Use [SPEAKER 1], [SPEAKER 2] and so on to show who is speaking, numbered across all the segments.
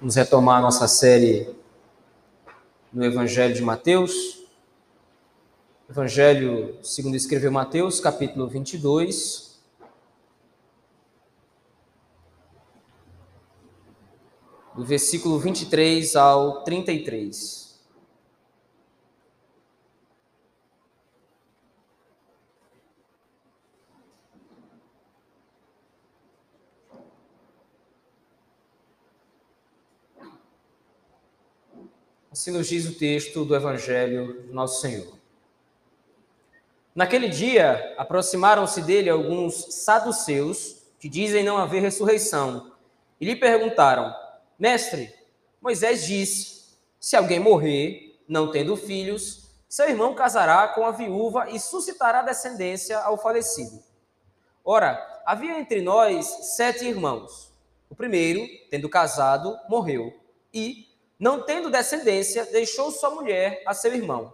[SPEAKER 1] Vamos retomar nossa série no Evangelho de Mateus. Evangelho segundo escreveu Mateus, capítulo 22. Do versículo 23 ao 33. Assim nos diz o texto do Evangelho do Nosso Senhor. Naquele dia, aproximaram-se dele alguns saduceus, que dizem não haver ressurreição, e lhe perguntaram: Mestre, Moisés disse: se alguém morrer, não tendo filhos, seu irmão casará com a viúva e suscitará descendência ao falecido. Ora, havia entre nós sete irmãos. O primeiro, tendo casado, morreu, e, não tendo descendência, deixou sua mulher a seu irmão.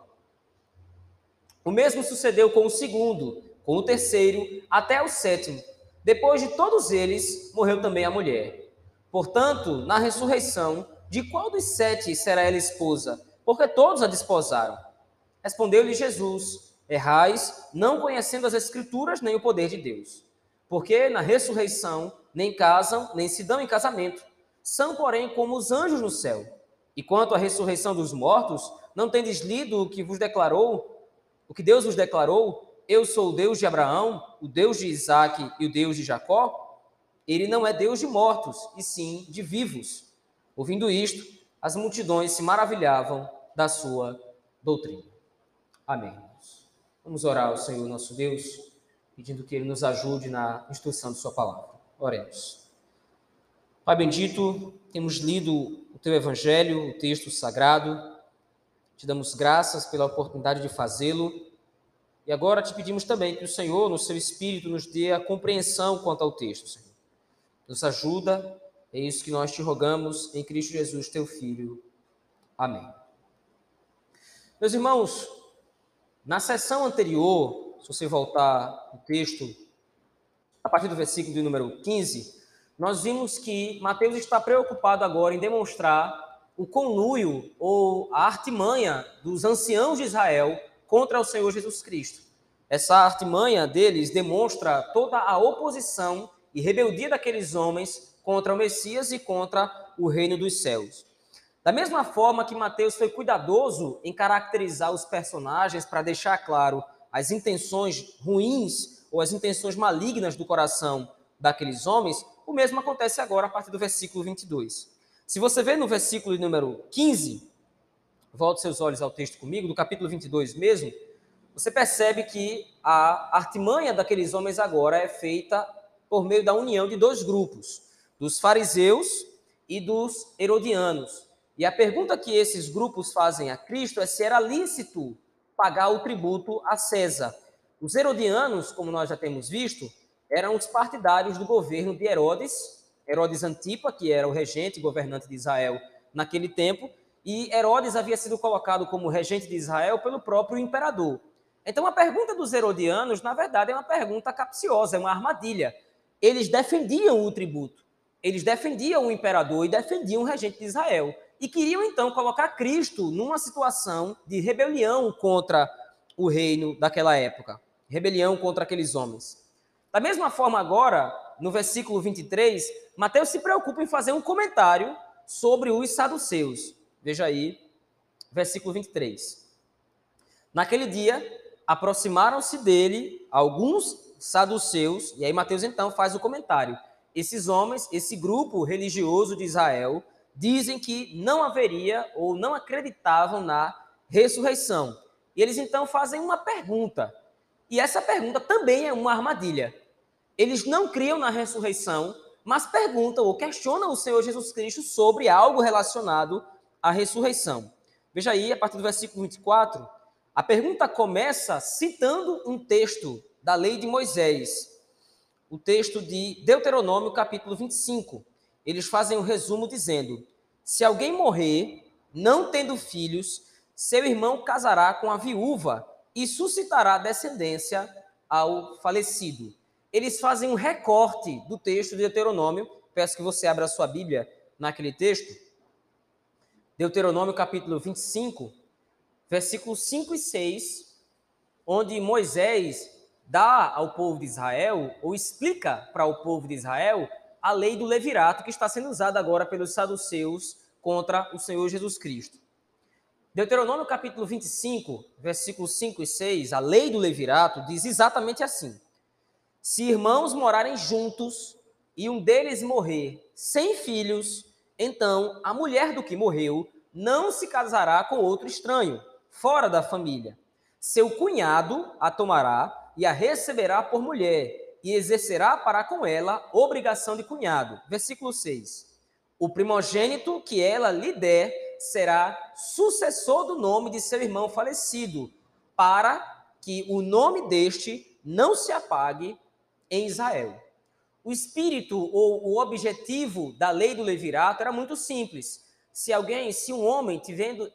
[SPEAKER 1] O mesmo sucedeu com o segundo, com o terceiro, até o sétimo. Depois de todos eles, morreu também a mulher. Portanto, na ressurreição, de qual dos sete será ela esposa? Porque todos a desposaram. Respondeu-lhe Jesus: Errais, não conhecendo as Escrituras nem o poder de Deus. Porque na ressurreição nem casam, nem se dão em casamento. São, porém, como os anjos no céu. E quanto à ressurreição dos mortos, não tendes lido o que vos declarou, o que Deus vos declarou? Eu sou o Deus de Abraão, o Deus de Isaac e o Deus de Jacó? Ele não é Deus de mortos, e sim de vivos. Ouvindo isto, as multidões se maravilhavam da sua doutrina. Amém. Vamos orar ao Senhor nosso Deus, pedindo que Ele nos ajude na instrução de Sua palavra. Oremos. Pai bendito, temos lido teu evangelho, o texto sagrado. Te damos graças pela oportunidade de fazê-lo. E agora te pedimos também que o Senhor, no seu espírito, nos dê a compreensão quanto ao texto, Senhor. Nos ajuda, é isso que nós te rogamos em Cristo Jesus, teu filho. Amém. Meus irmãos, na sessão anterior, se você voltar o texto, a partir do versículo de número 15, nós vimos que Mateus está preocupado agora em demonstrar o conluio ou a artimanha dos anciãos de Israel contra o Senhor Jesus Cristo. Essa artimanha deles demonstra toda a oposição e rebeldia daqueles homens contra o Messias e contra o reino dos céus. Da mesma forma que Mateus foi cuidadoso em caracterizar os personagens para deixar claro as intenções ruins ou as intenções malignas do coração daqueles homens, o mesmo acontece agora a partir do versículo 22. Se você vê no versículo número 15, volte seus olhos ao texto comigo, do capítulo 22 mesmo, você percebe que a artimanha daqueles homens agora é feita por meio da união de dois grupos, dos fariseus e dos herodianos. E a pergunta que esses grupos fazem a Cristo é se era lícito pagar o tributo a César. Os herodianos, como nós já temos visto, eram os partidários do governo de Herodes, Herodes Antipa, que era o regente governante de Israel naquele tempo, e Herodes havia sido colocado como regente de Israel pelo próprio imperador. Então a pergunta dos herodianos, na verdade, é uma pergunta capciosa, é uma armadilha. Eles defendiam o tributo, eles defendiam o imperador e defendiam o regente de Israel. E queriam então colocar Cristo numa situação de rebelião contra o reino daquela época, rebelião contra aqueles homens. Da mesma forma, agora, no versículo 23, Mateus se preocupa em fazer um comentário sobre os saduceus. Veja aí, versículo 23. Naquele dia, aproximaram-se dele alguns saduceus, e aí Mateus então faz o comentário. Esses homens, esse grupo religioso de Israel, dizem que não haveria ou não acreditavam na ressurreição. E eles então fazem uma pergunta. E essa pergunta também é uma armadilha. Eles não criam na ressurreição, mas perguntam ou questionam o Senhor Jesus Cristo sobre algo relacionado à ressurreição. Veja aí, a partir do versículo 24, a pergunta começa citando um texto da lei de Moisés, o texto de Deuteronômio, capítulo 25. Eles fazem um resumo dizendo: Se alguém morrer, não tendo filhos, seu irmão casará com a viúva e suscitará descendência ao falecido eles fazem um recorte do texto de Deuteronômio. Peço que você abra a sua Bíblia naquele texto. Deuteronômio capítulo 25, versículos 5 e 6, onde Moisés dá ao povo de Israel, ou explica para o povo de Israel, a lei do levirato que está sendo usada agora pelos saduceus contra o Senhor Jesus Cristo. Deuteronômio capítulo 25, versículos 5 e 6, a lei do levirato diz exatamente assim: Se irmãos morarem juntos e um deles morrer sem filhos, então a mulher do que morreu não se casará com outro estranho, fora da família. Seu cunhado a tomará e a receberá por mulher, e exercerá para com ela obrigação de cunhado. Versículo 6. O primogênito que ela lhe der será sucessor do nome de seu irmão falecido, para que o nome deste não se apague em Israel. O espírito ou o objetivo da lei do levirato era muito simples. Se alguém, se um homem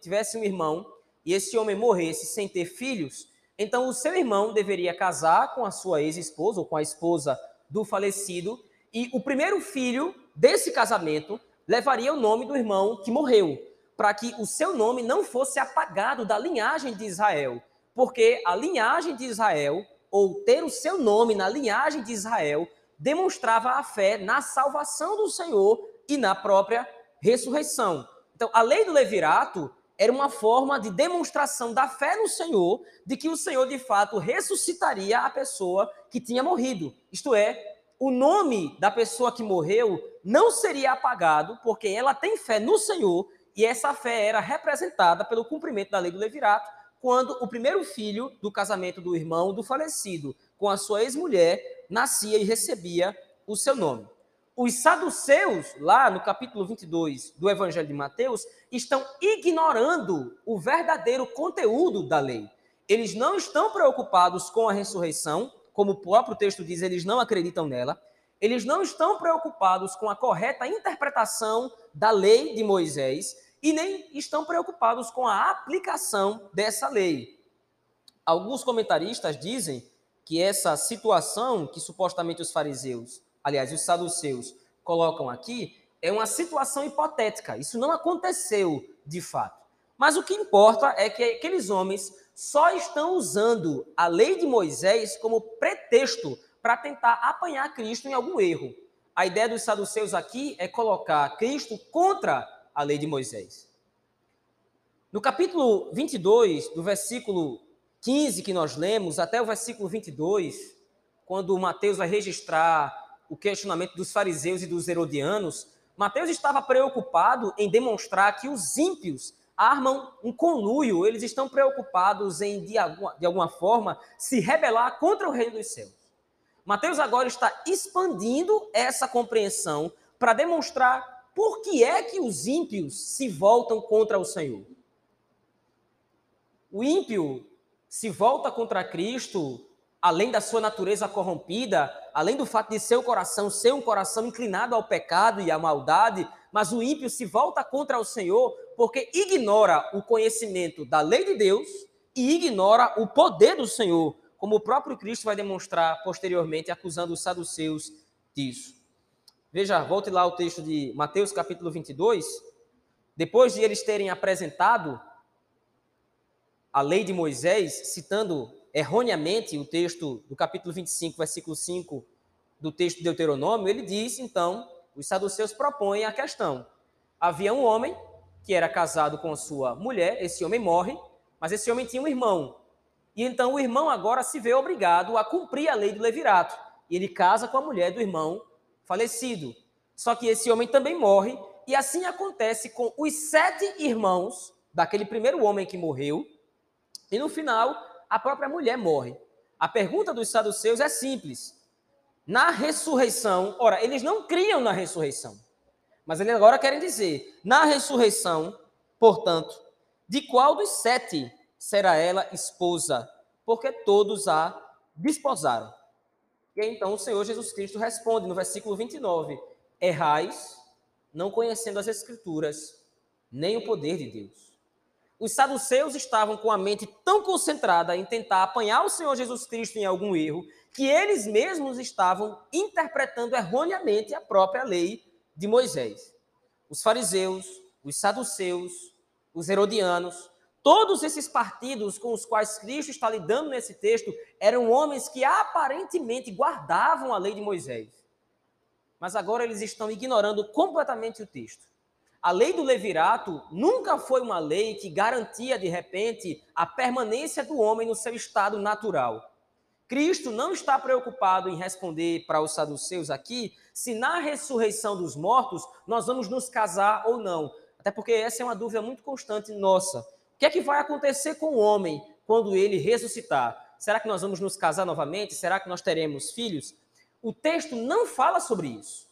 [SPEAKER 1] tivesse um irmão e esse homem morresse sem ter filhos, então, o seu irmão deveria casar com a sua ex-esposa ou com a esposa do falecido, e o primeiro filho desse casamento levaria o nome do irmão que morreu, para que o seu nome não fosse apagado da linhagem de Israel, porque a linhagem de Israel, ou ter o seu nome na linhagem de Israel, demonstrava a fé na salvação do Senhor e na própria ressurreição. Então, a lei do levirato era uma forma de demonstração da fé no Senhor, de que o Senhor de fato ressuscitaria a pessoa que tinha morrido. Isto é, o nome da pessoa que morreu não seria apagado, porque ela tem fé no Senhor e essa fé era representada pelo cumprimento da lei do levirato, quando o primeiro filho do casamento do irmão do falecido com a sua ex-mulher nascia e recebia o seu nome. Os saduceus, lá no capítulo 22 do Evangelho de Mateus, estão ignorando o verdadeiro conteúdo da lei. Eles não estão preocupados com a ressurreição, como o próprio texto diz, eles não acreditam nela. Eles não estão preocupados com a correta interpretação da lei de Moisés e nem estão preocupados com a aplicação dessa lei. Alguns comentaristas dizem que essa situação que supostamente os fariseus, aliás, os saduceus, colocam aqui, é uma situação hipotética. Isso não aconteceu de fato. Mas o que importa é que aqueles homens só estão usando a lei de Moisés como pretexto para tentar apanhar Cristo em algum erro. A ideia dos saduceus aqui é colocar Cristo contra a lei de Moisés. No capítulo 22, do versículo 15 que nós lemos até o versículo 22, quando Mateus vai registrar o questionamento dos fariseus e dos herodianos, Mateus estava preocupado em demonstrar que os ímpios armam um conluio, eles estão preocupados em, de alguma, de alguma forma, se rebelar contra o reino dos céus. Mateus agora está expandindo essa compreensão para demonstrar por que é que os ímpios se voltam contra o Senhor. O ímpio se volta contra Cristo além da sua natureza corrompida, além do fato de seu coração ser um coração inclinado ao pecado e à maldade, mas o ímpio se volta contra o Senhor porque ignora o conhecimento da lei de Deus e ignora o poder do Senhor, como o próprio Cristo vai demonstrar posteriormente, acusando os saduceus disso. Veja, volte lá ao texto de Mateus capítulo 22. Depois de eles terem apresentado a lei de Moisés, citando erroneamente o texto do capítulo 25, versículo 5 do texto de Deuteronômio, ele diz, então, os saduceus propõem a questão. Havia um homem que era casado com sua mulher, esse homem morre, mas esse homem tinha um irmão. E então o irmão agora se vê obrigado a cumprir a lei do levirato. E ele casa com a mulher do irmão falecido. Só que esse homem também morre, e assim acontece com os sete irmãos daquele primeiro homem que morreu. E no final, a própria mulher morre. A pergunta dos saduceus é simples. Na ressurreição, ora, eles não criam na ressurreição, mas eles agora querem dizer: na ressurreição, portanto, de qual dos sete será ela esposa? Porque todos a desposaram. E então o Senhor Jesus Cristo responde no versículo 29: Errais, não conhecendo as Escrituras, nem o poder de Deus os saduceus estavam com a mente tão concentrada em tentar apanhar o Senhor Jesus Cristo em algum erro, que eles mesmos estavam interpretando erroneamente a própria lei de Moisés. Os fariseus, os saduceus, os herodianos, todos esses partidos com os quais Cristo está lidando nesse texto eram homens que aparentemente guardavam a lei de Moisés. Mas agora eles estão ignorando completamente o texto. A lei do levirato nunca foi uma lei que garantia, de repente, a permanência do homem no seu estado natural. Cristo não está preocupado em responder para os saduceus aqui se na ressurreição dos mortos nós vamos nos casar ou não. Até porque essa é uma dúvida muito constante nossa. Que é que vai acontecer com o homem quando ele ressuscitar? Será que nós vamos nos casar novamente? Será que nós teremos filhos? O texto não fala sobre isso.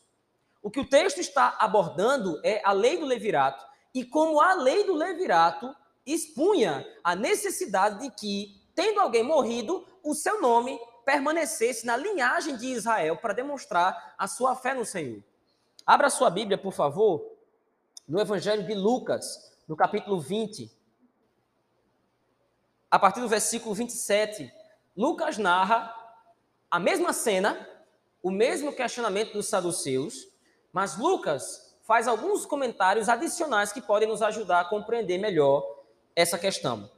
[SPEAKER 1] O que o texto está abordando é a lei do levirato e como a lei do levirato expunha a necessidade de que, tendo alguém morrido, o seu nome permanecesse na linhagem de Israel para demonstrar a sua fé no Senhor. Abra sua Bíblia, por favor, no Evangelho de Lucas, no capítulo 20. A partir do versículo 27, Lucas narra a mesma cena, o mesmo questionamento dos saduceus, mas Lucas faz alguns comentários adicionais que podem nos ajudar a compreender melhor essa questão.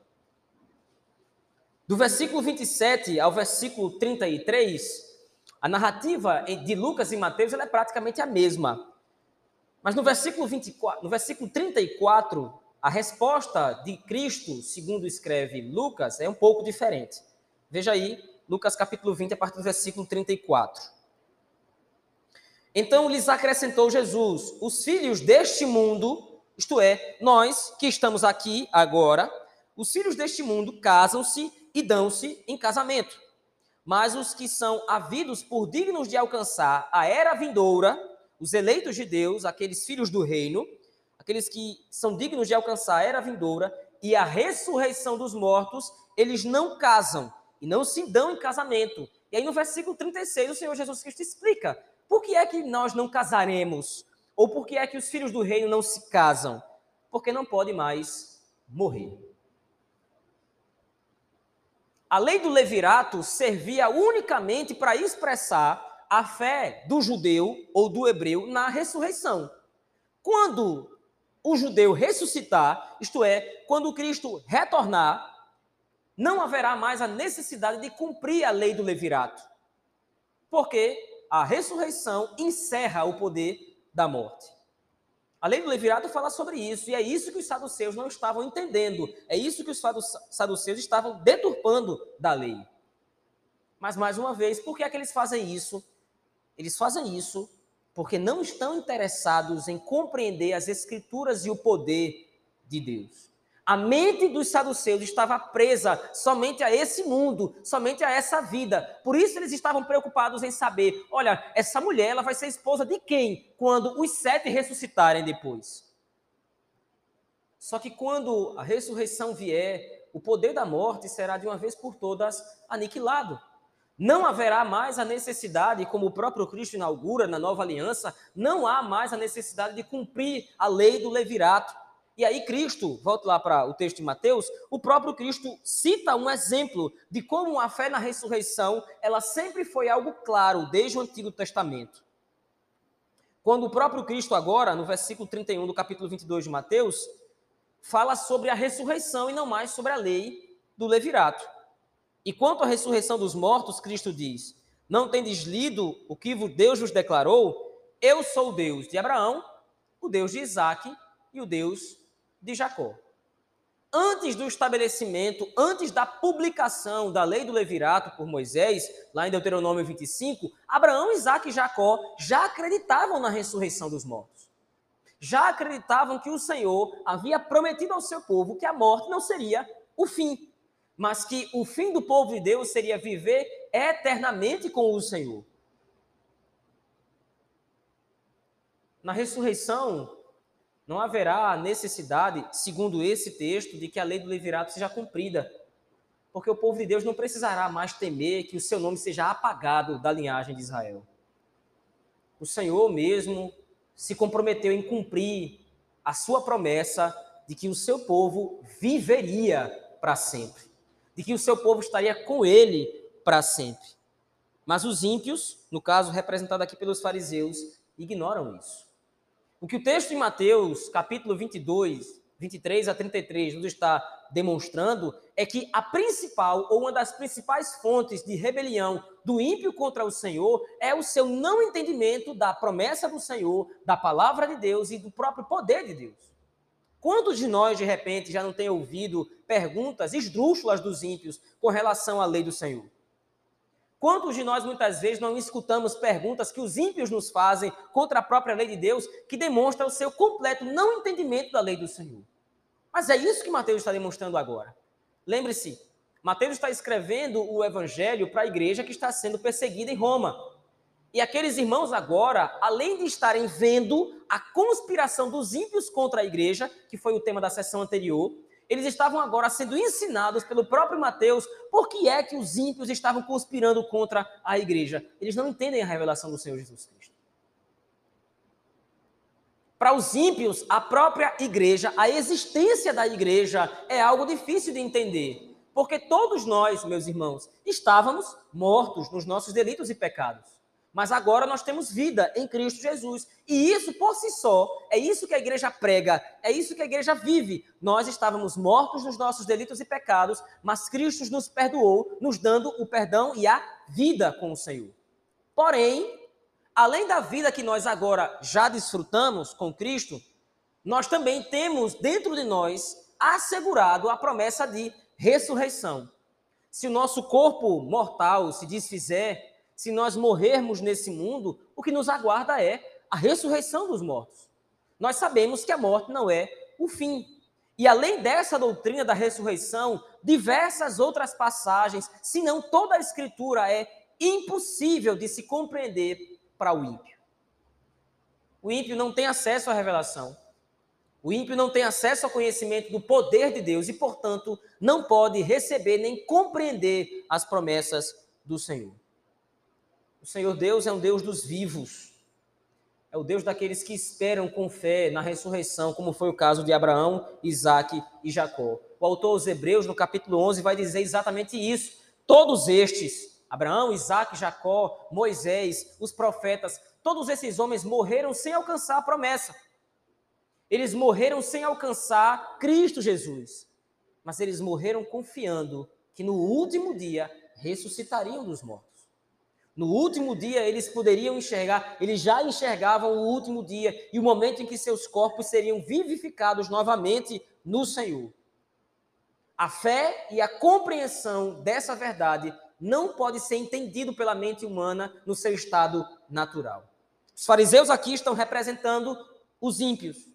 [SPEAKER 1] Do versículo 27 ao versículo 33, a narrativa de Lucas e Mateus é praticamente a mesma. Mas no versículo 24, no versículo 34, a resposta de Cristo, segundo escreve Lucas, é um pouco diferente. Veja aí, Lucas capítulo 20, a partir do versículo 34. Então lhes acrescentou Jesus: Os filhos deste mundo, isto é, nós que estamos aqui agora, os filhos deste mundo casam-se e dão-se em casamento. Mas os que são havidos por dignos de alcançar a era vindoura, os eleitos de Deus, aqueles filhos do reino, aqueles que são dignos de alcançar a era vindoura e a ressurreição dos mortos, eles não casam e não se dão em casamento. E aí no versículo 36 o Senhor Jesus Cristo explica por que é que nós não casaremos? Ou por que é que os filhos do reino não se casam? Porque não pode mais morrer. A lei do levirato servia unicamente para expressar a fé do judeu ou do hebreu na ressurreição. Quando o judeu ressuscitar, isto é, quando Cristo retornar, não haverá mais a necessidade de cumprir a lei do levirato. Porque a ressurreição encerra o poder da morte. A lei do Levirato fala sobre isso, e é isso que os saduceus não estavam entendendo, é isso que os saduceus estavam deturpando da lei. Mas, mais uma vez, por que é que eles fazem isso? Eles fazem isso porque não estão interessados em compreender as Escrituras e o poder de Deus. A mente dos saduceus estava presa somente a esse mundo, somente a essa vida. Por isso eles estavam preocupados em saber: olha, essa mulher ela vai ser esposa de quem quando os sete ressuscitarem depois? Só que quando a ressurreição vier, o poder da morte será de uma vez por todas aniquilado. Não haverá mais a necessidade, como o próprio Cristo inaugura na nova aliança, não há mais a necessidade de cumprir a lei do levirato e aí Cristo, volto lá para o texto de Mateus, o próprio Cristo cita um exemplo de como a fé na ressurreição, ela sempre foi algo claro desde o Antigo Testamento. Quando o próprio Cristo agora, no versículo 31 do capítulo 22 de Mateus, fala sobre a ressurreição e não mais sobre a lei do levirato. E quanto à ressurreição dos mortos, Cristo diz: Não tendes lido o que Deus vos declarou? Eu sou o Deus de Abraão, o Deus de Isaac e o Deus de Jacó. Antes do estabelecimento, antes da publicação da lei do levirato por Moisés, lá em Deuteronômio 25, Abraão, Isaac e Jacó já acreditavam na ressurreição dos mortos. Já acreditavam que o Senhor havia prometido ao seu povo que a morte não seria o fim, mas que o fim do povo de Deus seria viver eternamente com o Senhor. Na ressurreição, não haverá necessidade, segundo esse texto, de que a lei do levirato seja cumprida, porque o povo de Deus não precisará mais temer que o seu nome seja apagado da linhagem de Israel. O Senhor mesmo se comprometeu em cumprir a sua promessa de que o seu povo viveria para sempre, de que o seu povo estaria com ele para sempre. Mas os ímpios, no caso representado aqui pelos fariseus, ignoram isso. O que o texto de Mateus, capítulo 22, 23 a 33, nos está demonstrando é que a principal ou uma das principais fontes de rebelião do ímpio contra o Senhor é o seu não entendimento da promessa do Senhor, da palavra de Deus e do próprio poder de Deus. Quantos de nós, de repente, já não tem ouvido perguntas esdrúxulas dos ímpios com relação à lei do Senhor? Quantos de nós muitas vezes não escutamos perguntas que os ímpios nos fazem contra a própria lei de Deus, que demonstra o seu completo não entendimento da lei do Senhor? Mas é isso que Mateus está demonstrando agora. Lembre-se, Mateus está escrevendo o evangelho para a igreja que está sendo perseguida em Roma. E aqueles irmãos agora, além de estarem vendo a conspiração dos ímpios contra a igreja, que foi o tema da sessão anterior, eles estavam agora sendo ensinados pelo próprio Mateus por que é que os ímpios estavam conspirando contra a igreja. Eles não entendem a revelação do Senhor Jesus Cristo. Para os ímpios, a própria igreja, a existência da igreja é algo difícil de entender. Porque todos nós, meus irmãos, estávamos mortos nos nossos delitos e pecados. Mas agora nós temos vida em Cristo Jesus. E isso por si só, é isso que a igreja prega, é isso que a igreja vive. Nós estávamos mortos nos nossos delitos e pecados, mas Cristo nos perdoou, nos dando o perdão e a vida com o Senhor. Porém, além da vida que nós agora já desfrutamos com Cristo, nós também temos dentro de nós assegurado a promessa de ressurreição. Se o nosso corpo mortal se desfizer, se nós morrermos nesse mundo, o que nos aguarda é a ressurreição dos mortos. Nós sabemos que a morte não é o fim. E além dessa doutrina da ressurreição, diversas outras passagens, se não toda a escritura é impossível de se compreender para o ímpio. O ímpio não tem acesso à revelação. O ímpio não tem acesso ao conhecimento do poder de Deus e, portanto, não pode receber nem compreender as promessas do Senhor. O Senhor Deus é um Deus dos vivos. É o Deus daqueles que esperam com fé na ressurreição, como foi o caso de Abraão, Isaac e Jacó. O autor aos Hebreus, no capítulo 11, vai dizer exatamente isso. Todos estes, Abraão, Isaac, Jacó, Moisés, os profetas, todos esses homens morreram sem alcançar a promessa. Eles morreram sem alcançar Cristo Jesus. Mas eles morreram confiando que no último dia ressuscitariam dos mortos. No último dia eles poderiam enxergar, eles já enxergavam o último dia e o momento em que seus corpos seriam vivificados novamente no Senhor. A fé e a compreensão dessa verdade não pode ser entendido pela mente humana no seu estado natural. Os fariseus aqui estão representando os ímpios.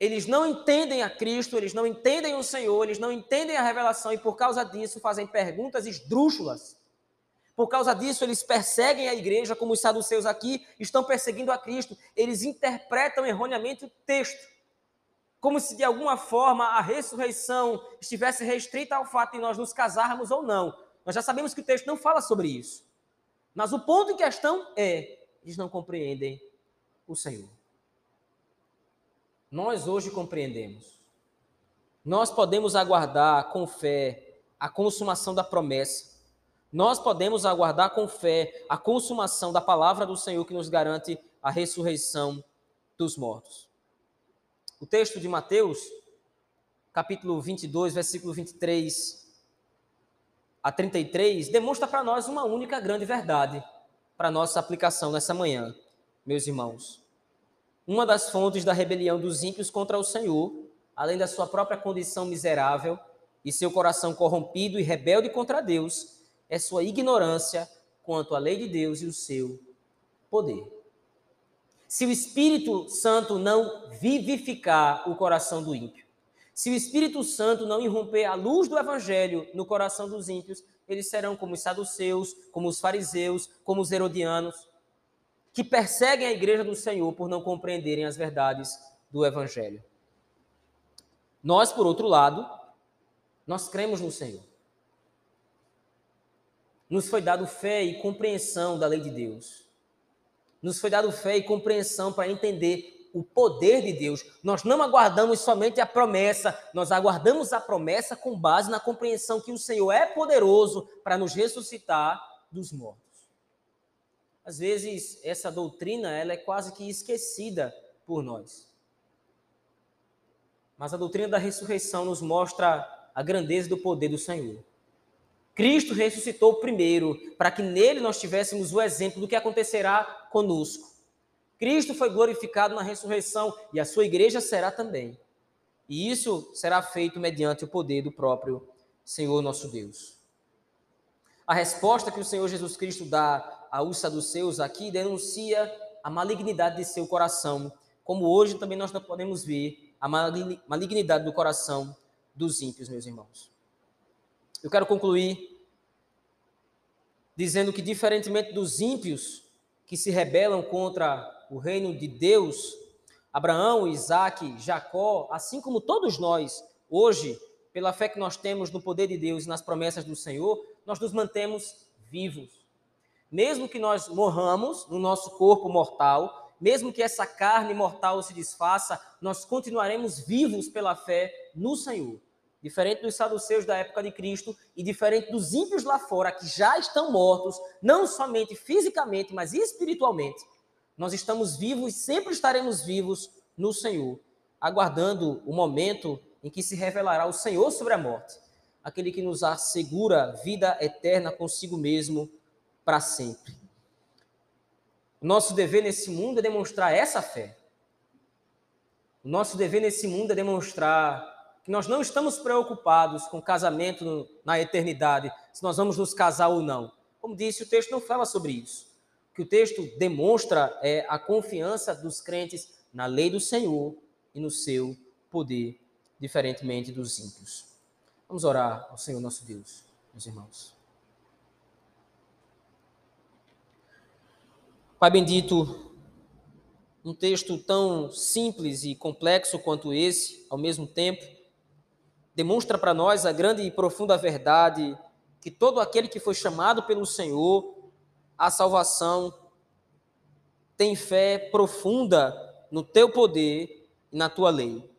[SPEAKER 1] Eles não entendem a Cristo, eles não entendem o Senhor, eles não entendem a revelação e por causa disso fazem perguntas esdrúxulas por causa disso, eles perseguem a igreja, como os saduceus aqui estão perseguindo a Cristo. Eles interpretam erroneamente o texto, como se de alguma forma a ressurreição estivesse restrita ao fato de nós nos casarmos ou não. Nós já sabemos que o texto não fala sobre isso. Mas o ponto em questão é: eles não compreendem o Senhor. Nós hoje compreendemos. Nós podemos aguardar com fé a consumação da promessa nós podemos aguardar com fé a consumação da palavra do Senhor que nos garante a ressurreição dos mortos. O texto de Mateus, capítulo 22, versículo 23 a 33, demonstra para nós uma única grande verdade para nossa aplicação nessa manhã, meus irmãos. Uma das fontes da rebelião dos ímpios contra o Senhor, além da sua própria condição miserável e seu coração corrompido e rebelde contra Deus, é sua ignorância quanto à lei de Deus e o seu poder. Se o Espírito Santo não vivificar o coração do ímpio, se o Espírito Santo não irromper a luz do Evangelho no coração dos ímpios, eles serão como os saduceus, como os fariseus, como os herodianos, que perseguem a igreja do Senhor por não compreenderem as verdades do Evangelho. Nós, por outro lado, nós cremos no Senhor nos foi dado fé e compreensão da lei de Deus. Nos foi dado fé e compreensão para entender o poder de Deus. Nós não aguardamos somente a promessa, nós aguardamos a promessa com base na compreensão que o Senhor é poderoso para nos ressuscitar dos mortos. às vezes essa doutrina ela é quase que esquecida por nós. Mas a doutrina da ressurreição nos mostra a grandeza do poder do Senhor. Cristo ressuscitou primeiro, para que nele nós tivéssemos o exemplo do que acontecerá conosco. Cristo foi glorificado na ressurreição e a sua igreja será também. E isso será feito mediante o poder do próprio Senhor nosso Deus. A resposta que o Senhor Jesus Cristo dá aos saduceus aqui denuncia a malignidade de seu coração, como hoje também nós não podemos ver a malignidade do coração dos ímpios, meus irmãos. Eu quero concluir dizendo que, diferentemente dos ímpios que se rebelam contra o reino de Deus, Abraão, Isaac, Jacó, assim como todos nós, hoje, pela fé que nós temos no poder de Deus e nas promessas do Senhor, nós nos mantemos vivos. Mesmo que nós morramos no nosso corpo mortal, mesmo que essa carne mortal se desfaça, nós continuaremos vivos pela fé no Senhor. Diferente dos saduceus da época de Cristo e diferente dos ímpios lá fora que já estão mortos, não somente fisicamente, mas espiritualmente. Nós estamos vivos e sempre estaremos vivos no Senhor, aguardando o momento em que se revelará o Senhor sobre a morte, aquele que nos assegura vida eterna consigo mesmo para sempre. Nosso dever nesse mundo é demonstrar essa fé. Nosso dever nesse mundo é demonstrar que nós não estamos preocupados com casamento na eternidade, se nós vamos nos casar ou não. Como disse, o texto não fala sobre isso. O que o texto demonstra é a confiança dos crentes na lei do Senhor e no seu poder, diferentemente dos ímpios. Vamos orar ao Senhor nosso Deus, meus irmãos. Pai bendito, um texto tão simples e complexo quanto esse, ao mesmo tempo, demonstra para nós a grande e profunda verdade que todo aquele que foi chamado pelo Senhor à salvação tem fé profunda no teu poder e na tua lei.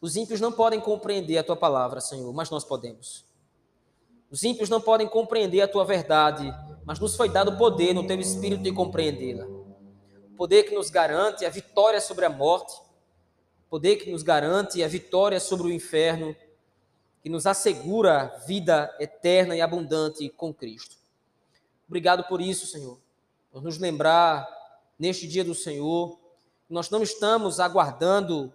[SPEAKER 1] Os ímpios não podem compreender a tua palavra, Senhor, mas nós podemos. Os ímpios não podem compreender a tua verdade, mas nos foi dado poder no teu espírito de compreendê-la. Poder que nos garante a vitória sobre a morte, poder que nos garante a vitória sobre o inferno, que nos assegura vida eterna e abundante com Cristo. Obrigado por isso, Senhor, por nos lembrar neste dia do Senhor. Nós não estamos aguardando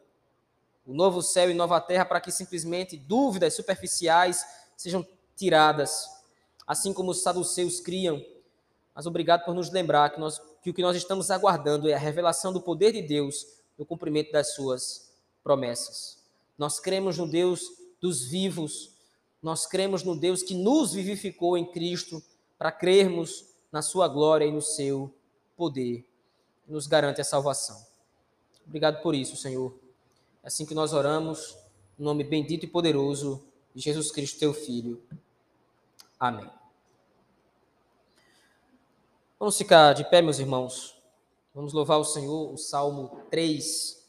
[SPEAKER 1] o novo céu e nova terra para que simplesmente dúvidas superficiais sejam tiradas, assim como os saduceus criam. Mas obrigado por nos lembrar que, nós, que o que nós estamos aguardando é a revelação do poder de Deus no cumprimento das suas promessas. Nós cremos no Deus dos vivos, nós cremos no Deus que nos vivificou em Cristo para crermos na sua glória e no seu poder, nos garante a salvação. Obrigado por isso, Senhor. É assim que nós oramos, no nome bendito e poderoso de Jesus Cristo, teu Filho. Amém. Vamos ficar de pé, meus irmãos. Vamos louvar o Senhor, o Salmo 3.